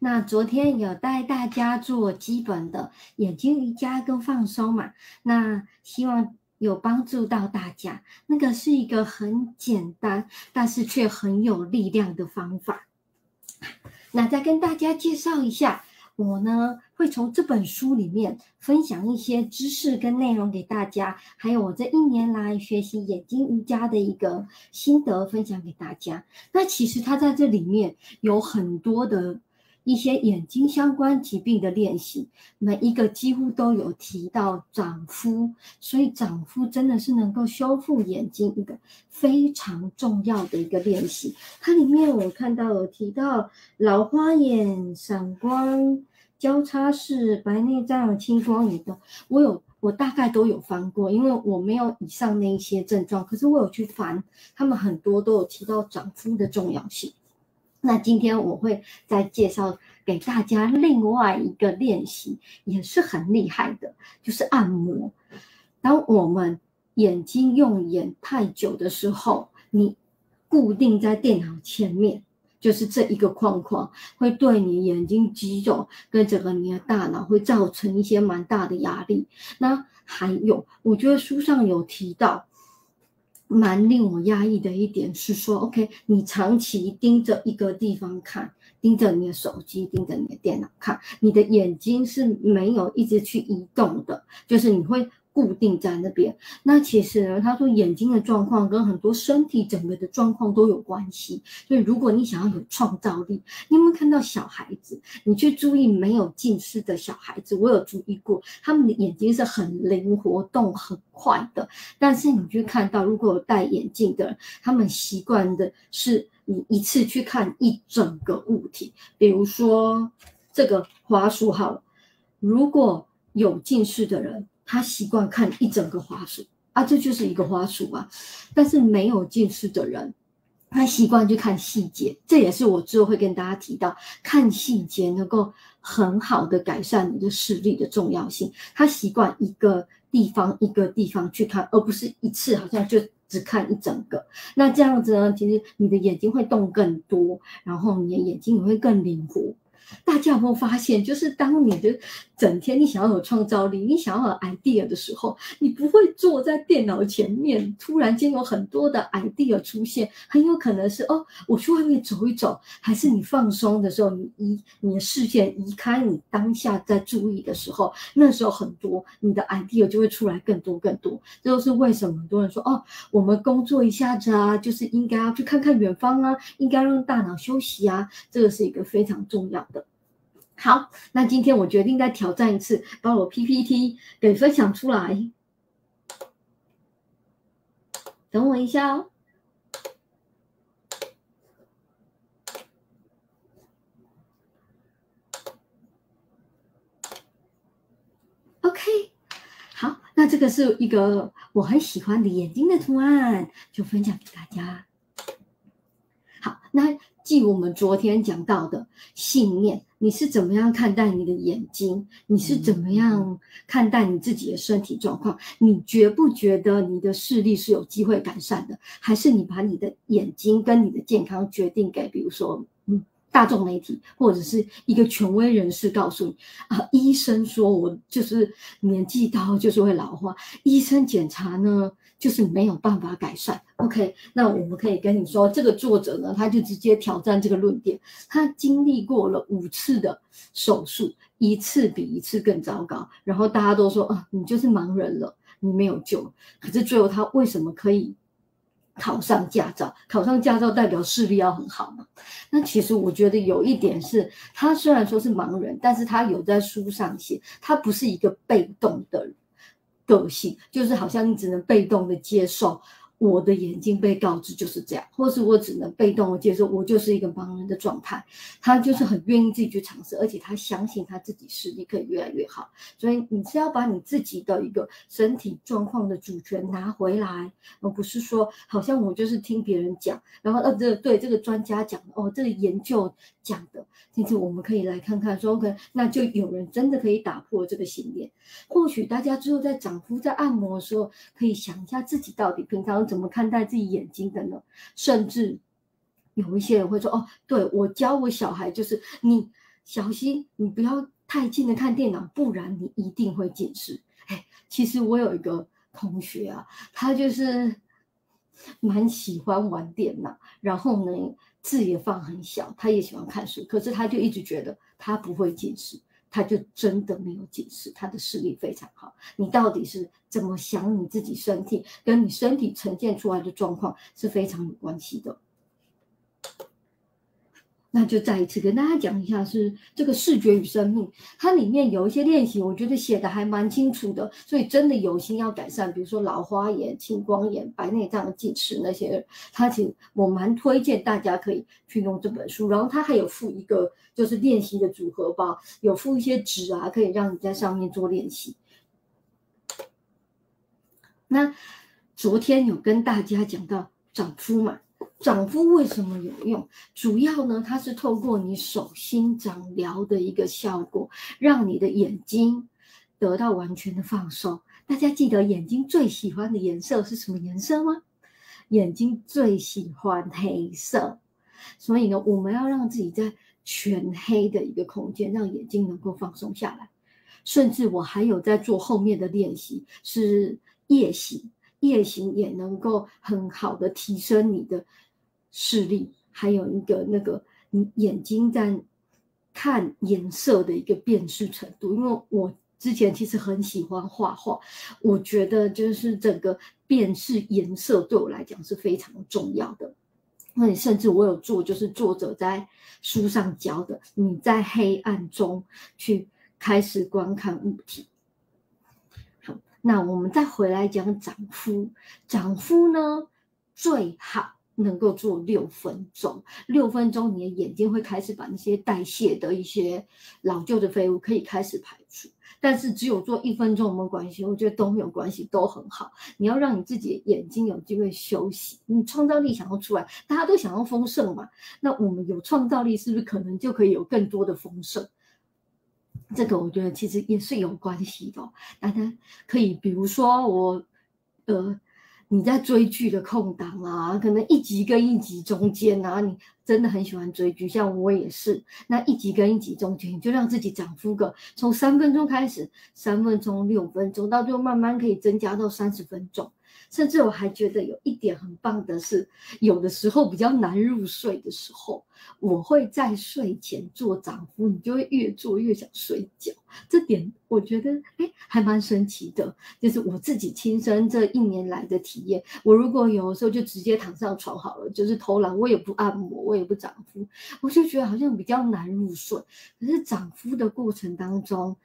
那昨天有带大家做基本的眼睛瑜伽跟放松嘛？那希望有帮助到大家。那个是一个很简单，但是却很有力量的方法。那再跟大家介绍一下。我呢会从这本书里面分享一些知识跟内容给大家，还有我这一年来学习眼睛瑜伽的一个心得分享给大家。那其实它在这里面有很多的。一些眼睛相关疾病的练习，每一个几乎都有提到长肤，所以长肤真的是能够修复眼睛一个非常重要的一个练习。它里面我看到有提到老花眼、散光、交叉式白内障、青光眼的，我有我大概都有翻过，因为我没有以上那一些症状，可是我有去翻，他们很多都有提到长肤的重要性。那今天我会再介绍给大家另外一个练习，也是很厉害的，就是按摩。当我们眼睛用眼太久的时候，你固定在电脑前面，就是这一个框框，会对你眼睛肌肉跟整个你的大脑会造成一些蛮大的压力。那还有，我觉得书上有提到。蛮令我压抑的一点是说，OK，你长期盯着一个地方看，盯着你的手机，盯着你的电脑看，你的眼睛是没有一直去移动的，就是你会。固定在那边，那其实呢，他说眼睛的状况跟很多身体整个的状况都有关系。所以如果你想要有创造力，你有没有看到小孩子？你去注意没有近视的小孩子，我有注意过，他们的眼睛是很灵活、动很快的。但是你去看到，如果有戴眼镜的人，他们习惯的是你一次去看一整个物体，比如说这个花束好了，如果有近视的人。他习惯看一整个花束啊，这就是一个花束啊。但是没有近视的人，他习惯去看细节，这也是我之后会跟大家提到，看细节能够很好的改善你的视力的重要性。他习惯一个地方一个地方去看，而不是一次好像就只看一整个。那这样子呢，其实你的眼睛会动更多，然后你的眼睛也会更灵活。大家有没有发现，就是当你的整天你想要有创造力，你想要有 idea 的时候，你不会坐在电脑前面，突然间有很多的 idea 出现，很有可能是哦，我去外面走一走，还是你放松的时候，你移你的视线移开，你当下在注意的时候，那时候很多你的 idea 就会出来更多更多。这都是为什么很多人说哦，我们工作一下子啊，就是应该要去看看远方啊，应该让大脑休息啊，这个是一个非常重要的。好，那今天我决定再挑战一次，把我 PPT 给分享出来。等我一下哦。OK，好，那这个是一个我很喜欢的眼睛的图案，就分享给大家。好，那。记我们昨天讲到的信念，你是怎么样看待你的眼睛？你是怎么样看待你自己的身体状况？你觉不觉得你的视力是有机会改善的？还是你把你的眼睛跟你的健康决定给，比如说，嗯，大众媒体或者是一个权威人士告诉你啊？医生说我就是年纪大就是会老化，医生检查呢？就是没有办法改善。OK，那我们可以跟你说，这个作者呢，他就直接挑战这个论点。他经历过了五次的手术，一次比一次更糟糕。然后大家都说啊，你就是盲人了，你没有救。可是最后他为什么可以考上驾照？考上驾照代表视力要很好嘛？那其实我觉得有一点是，他虽然说是盲人，但是他有在书上写，他不是一个被动的。个性就是好像你只能被动的接受。我的眼睛被告知就是这样，或是我只能被动的接受，我就是一个盲人的状态。他就是很愿意自己去尝试，而且他相信他自己视力可以越来越好。所以你是要把你自己的一个身体状况的主权拿回来，而不是说好像我就是听别人讲，然后呃这对这个专家讲哦，这个研究讲的。其实我们可以来看看，说 OK，那就有人真的可以打破这个信念。或许大家之后在掌肤在按摩的时候，可以想一下自己到底平常。怎么看待自己眼睛的呢？甚至有一些人会说：“哦，对我教我小孩，就是你小心你不要太近的看电脑，不然你一定会近视。哎，其实我有一个同学啊，他就是蛮喜欢玩电脑，然后呢字也放很小，他也喜欢看书，可是他就一直觉得他不会近视。他就真的没有解释，他的视力非常好。你到底是怎么想你自己身体，跟你身体呈现出来的状况是非常有关系的。那就再一次跟大家讲一下，是这个视觉与生命，它里面有一些练习，我觉得写的还蛮清楚的。所以真的有心要改善，比如说老花眼、青光眼、白内障、近视那些，它其实我蛮推荐大家可以去用这本书。然后它还有附一个就是练习的组合包，有附一些纸啊，可以让你在上面做练习。那昨天有跟大家讲到长肤嘛？长肤为什么有用？主要呢，它是透过你手心掌疗的一个效果，让你的眼睛得到完全的放松。大家记得眼睛最喜欢的颜色是什么颜色吗？眼睛最喜欢黑色，所以呢，我们要让自己在全黑的一个空间，让眼睛能够放松下来。甚至我还有在做后面的练习，是夜行，夜行也能够很好的提升你的。视力，还有一个那个你眼睛在看颜色的一个辨识程度。因为我之前其实很喜欢画画，我觉得就是整个辨识颜色对我来讲是非常重要的。那你甚至我有做，就是作者在书上教的，你在黑暗中去开始观看物体。好，那我们再回来讲长肤，长肤呢最好。能够做六分钟，六分钟你的眼睛会开始把那些代谢的一些老旧的废物可以开始排出。但是只有做一分钟没有关系，我觉得都没有关系，都很好。你要让你自己的眼睛有机会休息，你创造力想要出来，大家都想要丰盛嘛。那我们有创造力，是不是可能就可以有更多的丰盛？这个我觉得其实也是有关系的。大家可以比如说我，呃。你在追剧的空档啊，可能一集跟一集中间啊，你真的很喜欢追剧，像我也是。那一集跟一集中间，你就让自己涨幅个，从三分钟开始，三分钟、六分钟，到最后慢慢可以增加到三十分钟。甚至我还觉得有一点很棒的是，有的时候比较难入睡的时候，我会在睡前做掌敷，你就会越做越想睡觉。这点我觉得哎还蛮神奇的，就是我自己亲身这一年来的体验。我如果有的时候就直接躺上床好了，就是偷懒，我也不按摩，我也不掌敷，我就觉得好像比较难入睡。可是掌敷的过程当中，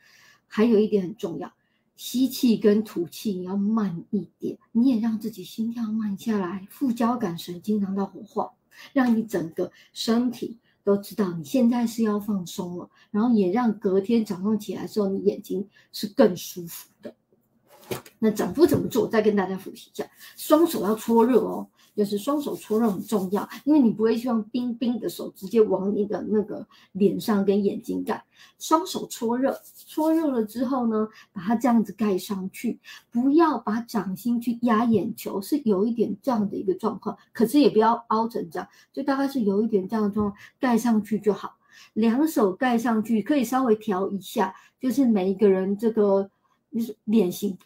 还有一点很重要。吸气跟吐气你要慢一点，你也让自己心跳慢下来，副交感神经让它活化，让你整个身体都知道你现在是要放松了，然后也让隔天早上起来的时候你眼睛是更舒服的。那整副怎么做？再跟大家复习一下，双手要搓热哦。就是双手搓热很重要，因为你不会希望冰冰的手直接往你的那个脸上跟眼睛盖。双手搓热，搓热了之后呢，把它这样子盖上去，不要把掌心去压眼球，是有一点这样的一个状况，可是也不要凹成这样，就大概是有一点这样的状况，盖上去就好。两手盖上去，可以稍微调一下，就是每一个人这个就是脸型。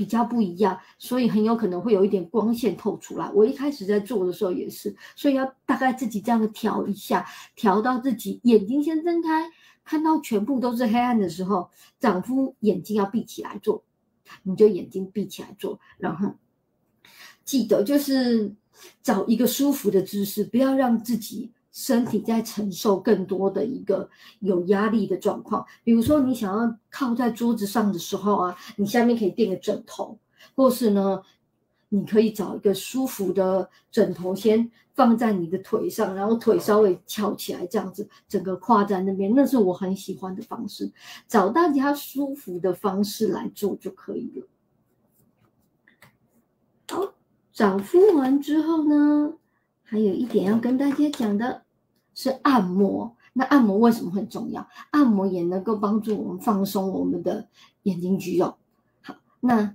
比较不一样，所以很有可能会有一点光线透出来。我一开始在做的时候也是，所以要大概自己这样调一下，调到自己眼睛先睁开，看到全部都是黑暗的时候，丈夫眼睛要闭起来做，你就眼睛闭起来做，然后记得就是找一个舒服的姿势，不要让自己。身体在承受更多的一个有压力的状况，比如说你想要靠在桌子上的时候啊，你下面可以垫个枕头，或是呢，你可以找一个舒服的枕头先放在你的腿上，然后腿稍微翘起来，这样子整个跨在那边，那是我很喜欢的方式，找大家舒服的方式来做就可以了。好，找敷完之后呢？还有一点要跟大家讲的是按摩。那按摩为什么很重要？按摩也能够帮助我们放松我们的眼睛肌肉。好，那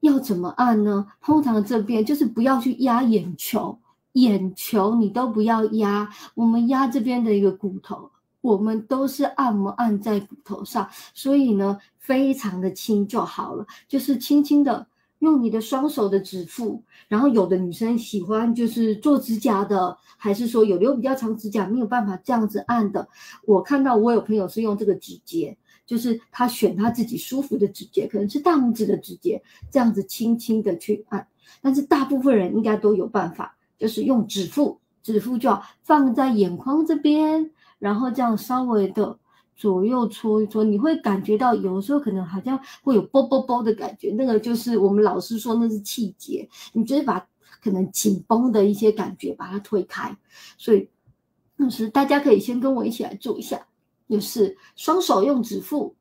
要怎么按呢？通常这边就是不要去压眼球，眼球你都不要压。我们压这边的一个骨头，我们都是按摩按在骨头上，所以呢，非常的轻就好了，就是轻轻的用你的双手的指腹，然后有的女生喜欢就是做指甲的，还是说有留比较长指甲没有办法这样子按的，我看到我有朋友是用这个指节。就是他选他自己舒服的指节，可能是大拇指的指节，这样子轻轻的去按。但是大部分人应该都有办法，就是用指腹，指腹就要放在眼眶这边，然后这样稍微的左右搓一搓，你会感觉到有时候可能好像会有啵啵啵的感觉，那个就是我们老师说那是气节，你就是把可能紧绷的一些感觉把它推开。所以，那是大家可以先跟我一起来做一下。就是双手用指腹，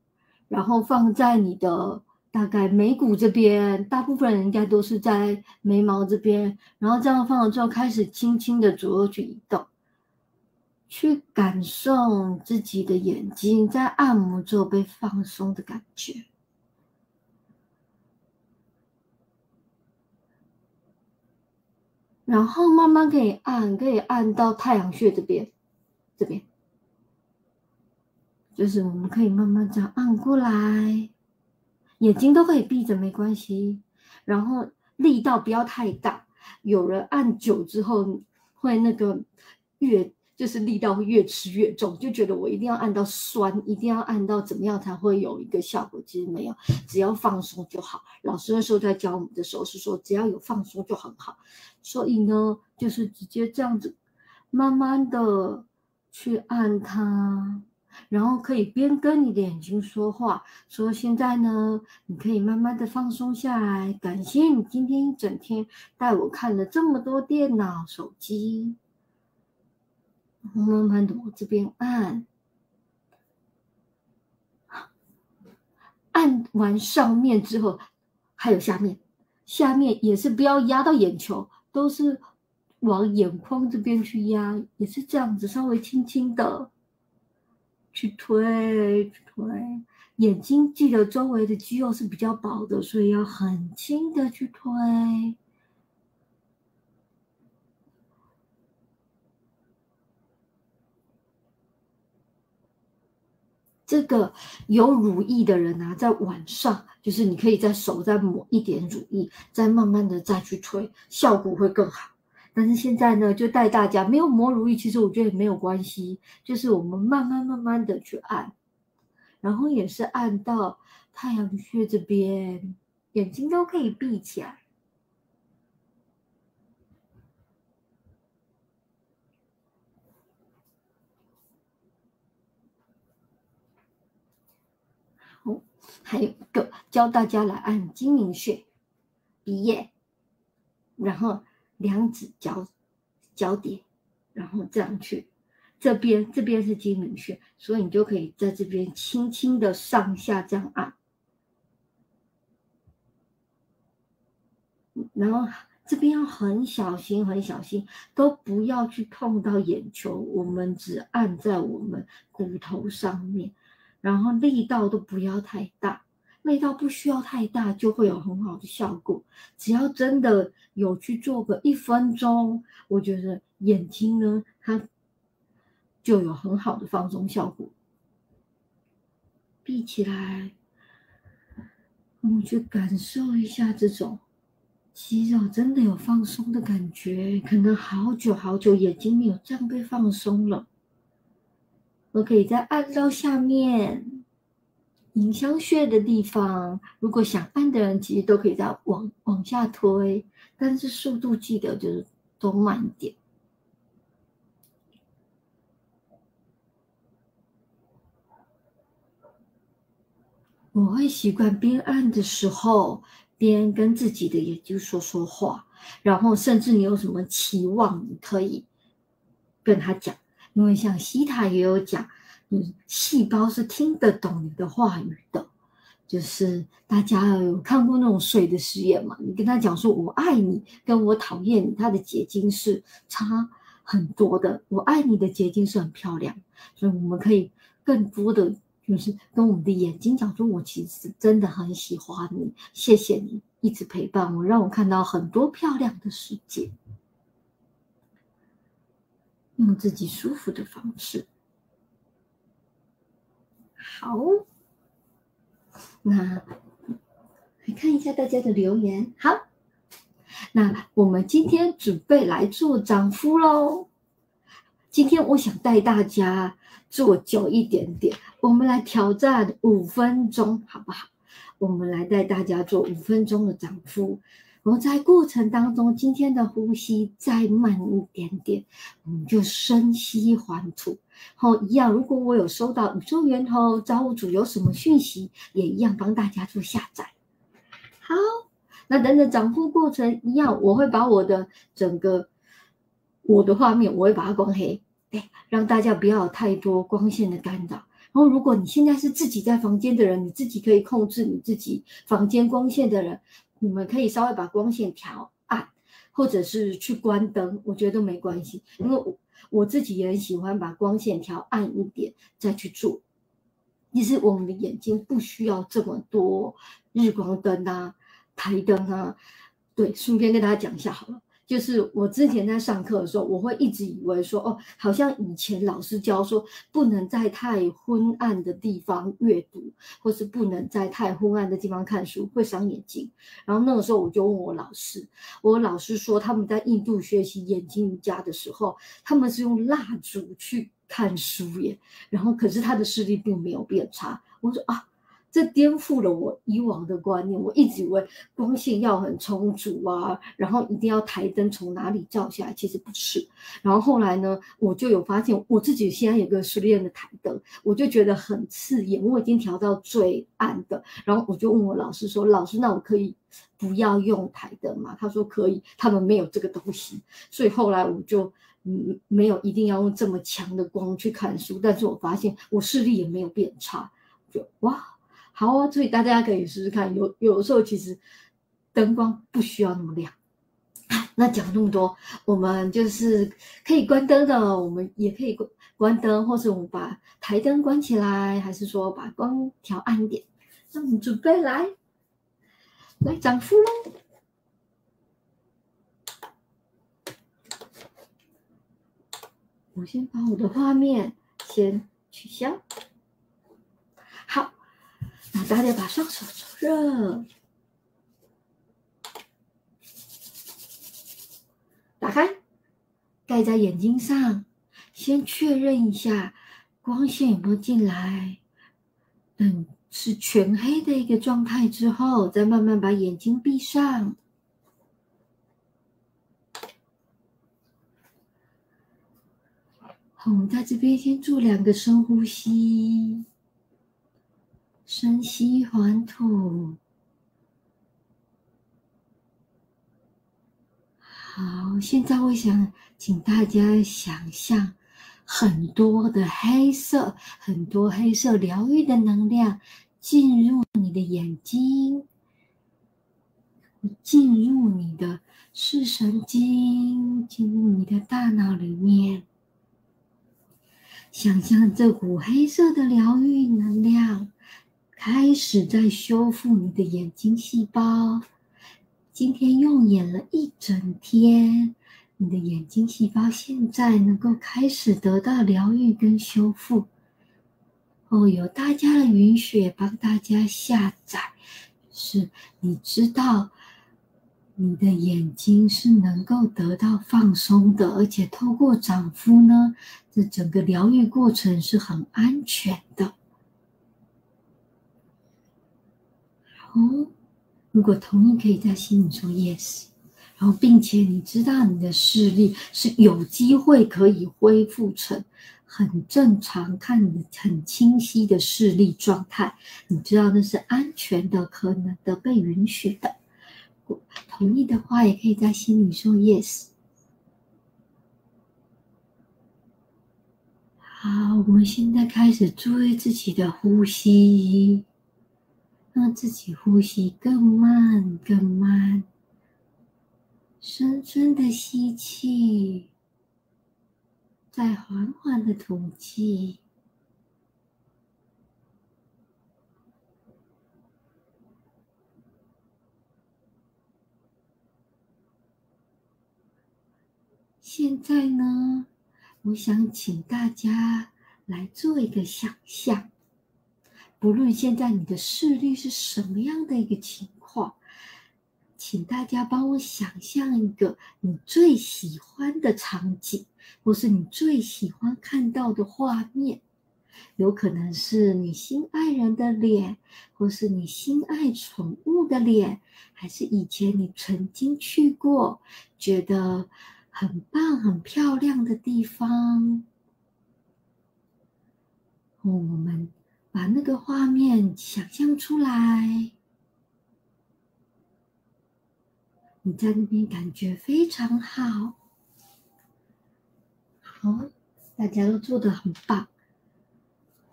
然后放在你的大概眉骨这边，大部分人应该都是在眉毛这边，然后这样放了之后，开始轻轻的左右去移动，去感受自己的眼睛在按摩之后被放松的感觉，然后慢慢可以按，可以按到太阳穴这边，这边。就是我们可以慢慢这样按过来，眼睛都可以闭着没关系，然后力道不要太大。有人按久之后会那个越就是力道会越吃越重，就觉得我一定要按到酸，一定要按到怎么样才会有一个效果。其实没有，只要放松就好。老师那时候在教我们的时候是说，只要有放松就很好。所以呢，就是直接这样子慢慢的去按它。然后可以边跟你的眼睛说话，说现在呢，你可以慢慢的放松下来。感谢你今天一整天带我看了这么多电脑、手机。慢慢的往这边按，按完上面之后，还有下面，下面也是不要压到眼球，都是往眼眶这边去压，也是这样子，稍微轻轻的。去推去推，眼睛记得周围的肌肉是比较薄的，所以要很轻的去推。这个有乳液的人啊，在晚上就是你可以在手再抹一点乳液，再慢慢的再去推，效果会更好。但是现在呢，就带大家没有抹乳液，其实我觉得也没有关系，就是我们慢慢慢慢的去按，然后也是按到太阳穴这边，眼睛都可以闭起来。好，还有一个教大家来按睛明穴、鼻叶，然后。两指交交叠，然后这样去，这边这边是睛明穴，所以你就可以在这边轻轻的上下这样按，然后这边要很小心，很小心，都不要去碰到眼球，我们只按在我们骨头上面，然后力道都不要太大。力道不需要太大，就会有很好的效果。只要真的有去做个一分钟，我觉得眼睛呢，它就有很好的放松效果。闭起来，我们去感受一下这种肌肉真的有放松的感觉。可能好久好久眼睛没有这样被放松了。我可以在按到下面。迎香穴的地方，如果想按的人，其实都可以再往往下推，但是速度记得就是都慢一点。我会习惯边按的时候边跟自己的眼睛说说话，然后甚至你有什么期望，你可以跟他讲，因为像西塔也有讲。你细胞是听得懂你的话语的，就是大家有看过那种水的实验嘛？你跟他讲说“我爱你”跟我讨厌你，它的结晶是差很多的。我爱你的结晶是很漂亮，所以我们可以更多的就是跟我们的眼睛讲说：“我其实真的很喜欢你，谢谢你一直陪伴我，让我看到很多漂亮的世界。”用自己舒服的方式。好，那来看一下大家的留言。好，那我们今天准备来做涨幅喽。今天我想带大家做久一点点，我们来挑战五分钟，好不好？我们来带大家做五分钟的涨幅。我们在过程当中，今天的呼吸再慢一点点，我们就深吸缓吐。好，一样。如果我有收到宇宙源头造物主有什么讯息，也一样帮大家做下载。好，那等等涨幅过程一样，我会把我的整个我的画面，我会把它关黑，对，让大家不要有太多光线的干扰。然后，如果你现在是自己在房间的人，你自己可以控制你自己房间光线的人。你们可以稍微把光线调暗，或者是去关灯，我觉得都没关系。因为我我自己也很喜欢把光线调暗一点再去做。其实我们的眼睛不需要这么多日光灯啊、台灯啊。对，顺便跟大家讲一下好了。就是我之前在上课的时候，我会一直以为说，哦，好像以前老师教说，不能在太昏暗的地方阅读，或是不能在太昏暗的地方看书，会伤眼睛。然后那个时候我就问我老师，我老师说他们在印度学习眼睛瑜伽的时候，他们是用蜡烛去看书耶，然后可是他的视力并没有变差。我说啊。这颠覆了我以往的观念。我一直以为光线要很充足啊，然后一定要台灯从哪里照下来，其实不是。然后后来呢，我就有发现我自己现在有个失恋的台灯，我就觉得很刺眼。我已经调到最暗的，然后我就问我老师说：“老师，那我可以不要用台灯吗？”他说：“可以，他们没有这个东西。”所以后来我就嗯没有一定要用这么强的光去看书，但是我发现我视力也没有变差，就哇。好啊，所以大家可以试试看。有有的时候其实灯光不需要那么亮。那讲那么多，我们就是可以关灯的，我们也可以关关灯，或是我们把台灯关起来，还是说把光调暗一点。那我们准备来来涨幅喽。我先把我的画面先取消。那大家把双手搓热，打开，盖在眼睛上，先确认一下光线有没有进来。等是全黑的一个状态之后，再慢慢把眼睛闭上。好，我们在这边先做两个深呼吸。深吸还吐，好。现在我想请大家想象很多的黑色，很多黑色疗愈的能量进入你的眼睛，进入你的视神经，进入你的大脑里面。想象这股黑色的疗愈能量。开始在修复你的眼睛细胞。今天用眼了一整天，你的眼睛细胞现在能够开始得到疗愈跟修复。哦，有大家的允许，帮大家下载，是你知道你的眼睛是能够得到放松的，而且透过掌敷呢，这整个疗愈过程是很安全的。哦，如果同意，可以在心里说 yes，然后并且你知道你的视力是有机会可以恢复成很正常、看你很清晰的视力状态，你知道那是安全的、可能的、被允许的。同意的话，也可以在心里说 yes。好，我们现在开始注意自己的呼吸。让自己呼吸更慢、更慢，深深的吸气，再缓缓的吐气。现在呢，我想请大家来做一个想象。不论现在你的视力是什么样的一个情况，请大家帮我想象一个你最喜欢的场景，或是你最喜欢看到的画面。有可能是你心爱人的脸，或是你心爱宠物的脸，还是以前你曾经去过觉得很棒、很漂亮的地方。我们把那个画面想象出来，你在那边感觉非常好。好，大家都做的很棒。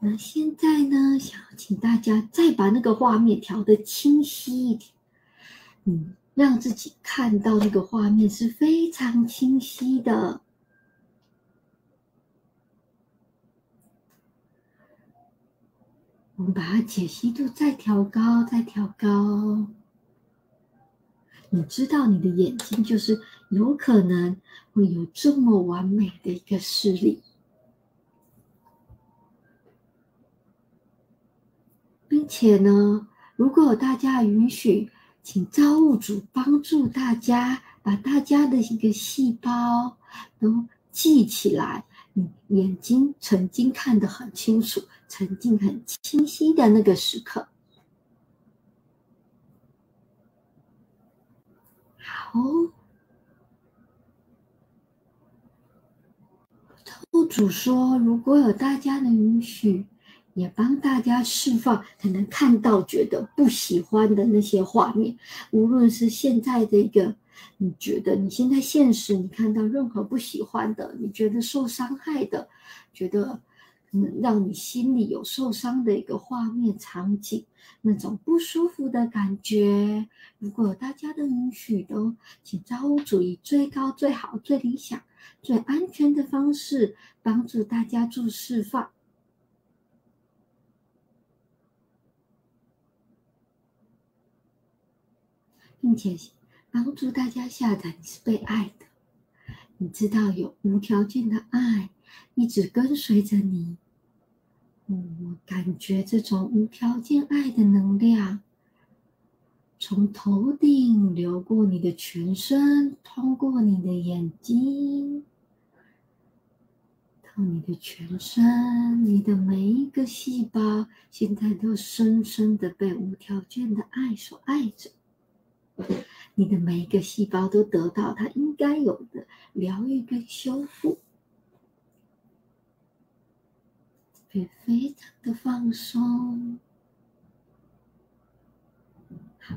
那现在呢？想要请大家再把那个画面调的清晰一点，嗯，让自己看到那个画面是非常清晰的。我们把它解析度再调高，再调高。你知道，你的眼睛就是有可能会有这么完美的一个视力。并且呢，如果大家允许，请造物主帮助大家把大家的一个细胞都记起来。你眼睛曾经看得很清楚，曾经很清晰的那个时刻。好，造物主说，如果有大家的允许。也帮大家释放可能看到觉得不喜欢的那些画面，无论是现在的一个，你觉得你现在现实你看到任何不喜欢的，你觉得受伤害的，觉得嗯让你心里有受伤的一个画面场景，那种不舒服的感觉，如果有大家的允许，都请造物主以最高、最好、最理想、最安全的方式帮助大家做释放。并且帮助大家下载，你是被爱的，你知道有无条件的爱一直跟随着你。我感觉这种无条件爱的能量从头顶流过你的全身，通过你的眼睛，到你的全身，你的每一个细胞现在都深深的被无条件的爱所爱着。你的每一个细胞都得到它应该有的疗愈跟修复，也非常的放松。好，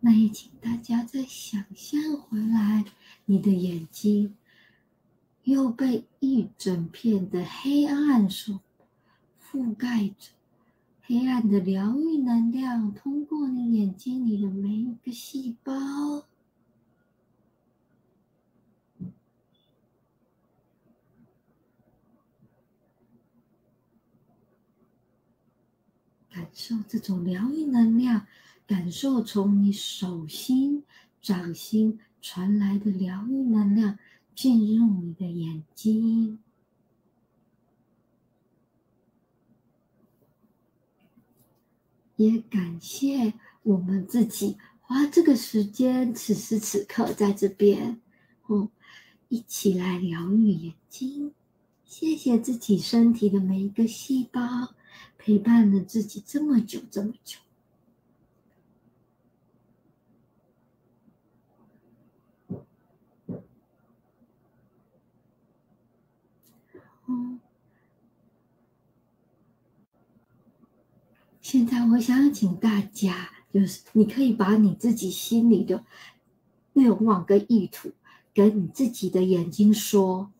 那也请大家再想象回来，你的眼睛又被一整片的黑暗所覆盖着。黑暗的疗愈能量通过你眼睛里的每一个细胞，感受这种疗愈能量，感受从你手心、掌心传来的疗愈能量进入你的眼睛。也感谢我们自己花这个时间，此时此刻在这边，哦，一起来疗愈眼睛。谢谢自己身体的每一个细胞，陪伴了自己这么久这么久。嗯现在我想请大家，就是你可以把你自己心里的愿望跟意图，跟你自己的眼睛说，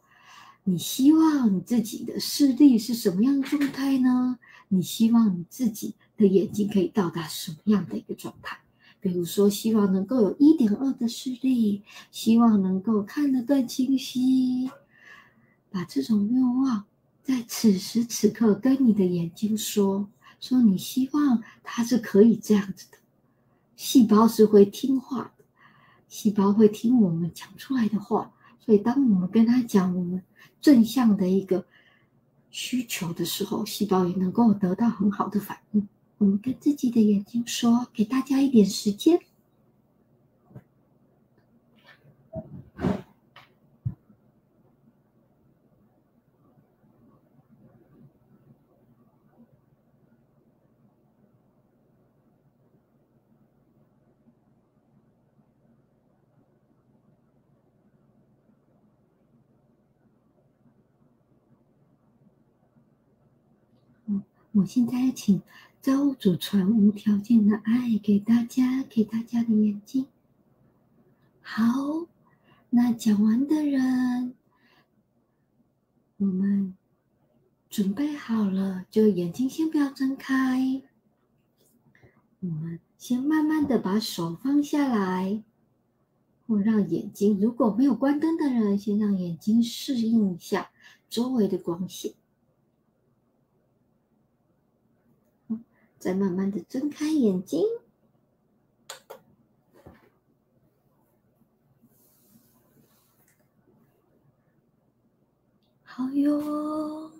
你希望你自己的视力是什么样的状态呢？你希望你自己的眼睛可以到达什么样的一个状态？比如说，希望能够有一点二的视力，希望能够看得更清晰。把这种愿望在此时此刻跟你的眼睛说。说你希望它是可以这样子的，细胞是会听话的，细胞会听我们讲出来的话，所以当我们跟他讲我们正向的一个需求的时候，细胞也能够得到很好的反应。我们跟自己的眼睛说，给大家一点时间。我现在请造物主传无条件的爱给大家，给大家的眼睛。好，那讲完的人，我们准备好了，就眼睛先不要睁开。我们先慢慢的把手放下来，或让眼睛，如果没有关灯的人，先让眼睛适应一下周围的光线。再慢慢的睁开眼睛，好哟，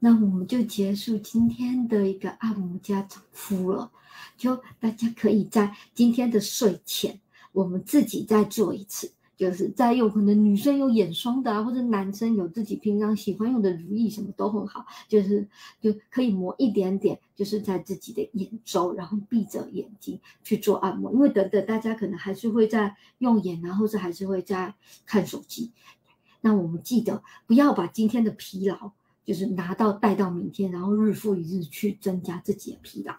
那我们就结束今天的一个按摩加整敷了。就大家可以在今天的睡前，我们自己再做一次。就是再用，可能女生有眼霜的啊，或者男生有自己平常喜欢用的乳液，什么都很好。就是就可以抹一点点，就是在自己的眼周，然后闭着眼睛去做按摩。因为等等，大家可能还是会在用眼，然后是还是会在看手机。那我们记得不要把今天的疲劳，就是拿到带到明天，然后日复一日去增加自己的疲劳。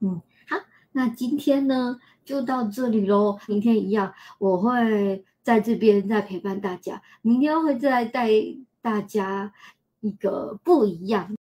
嗯，好，那今天呢？就到这里喽，明天一样，我会在这边再陪伴大家。明天会再带大家一个不一样。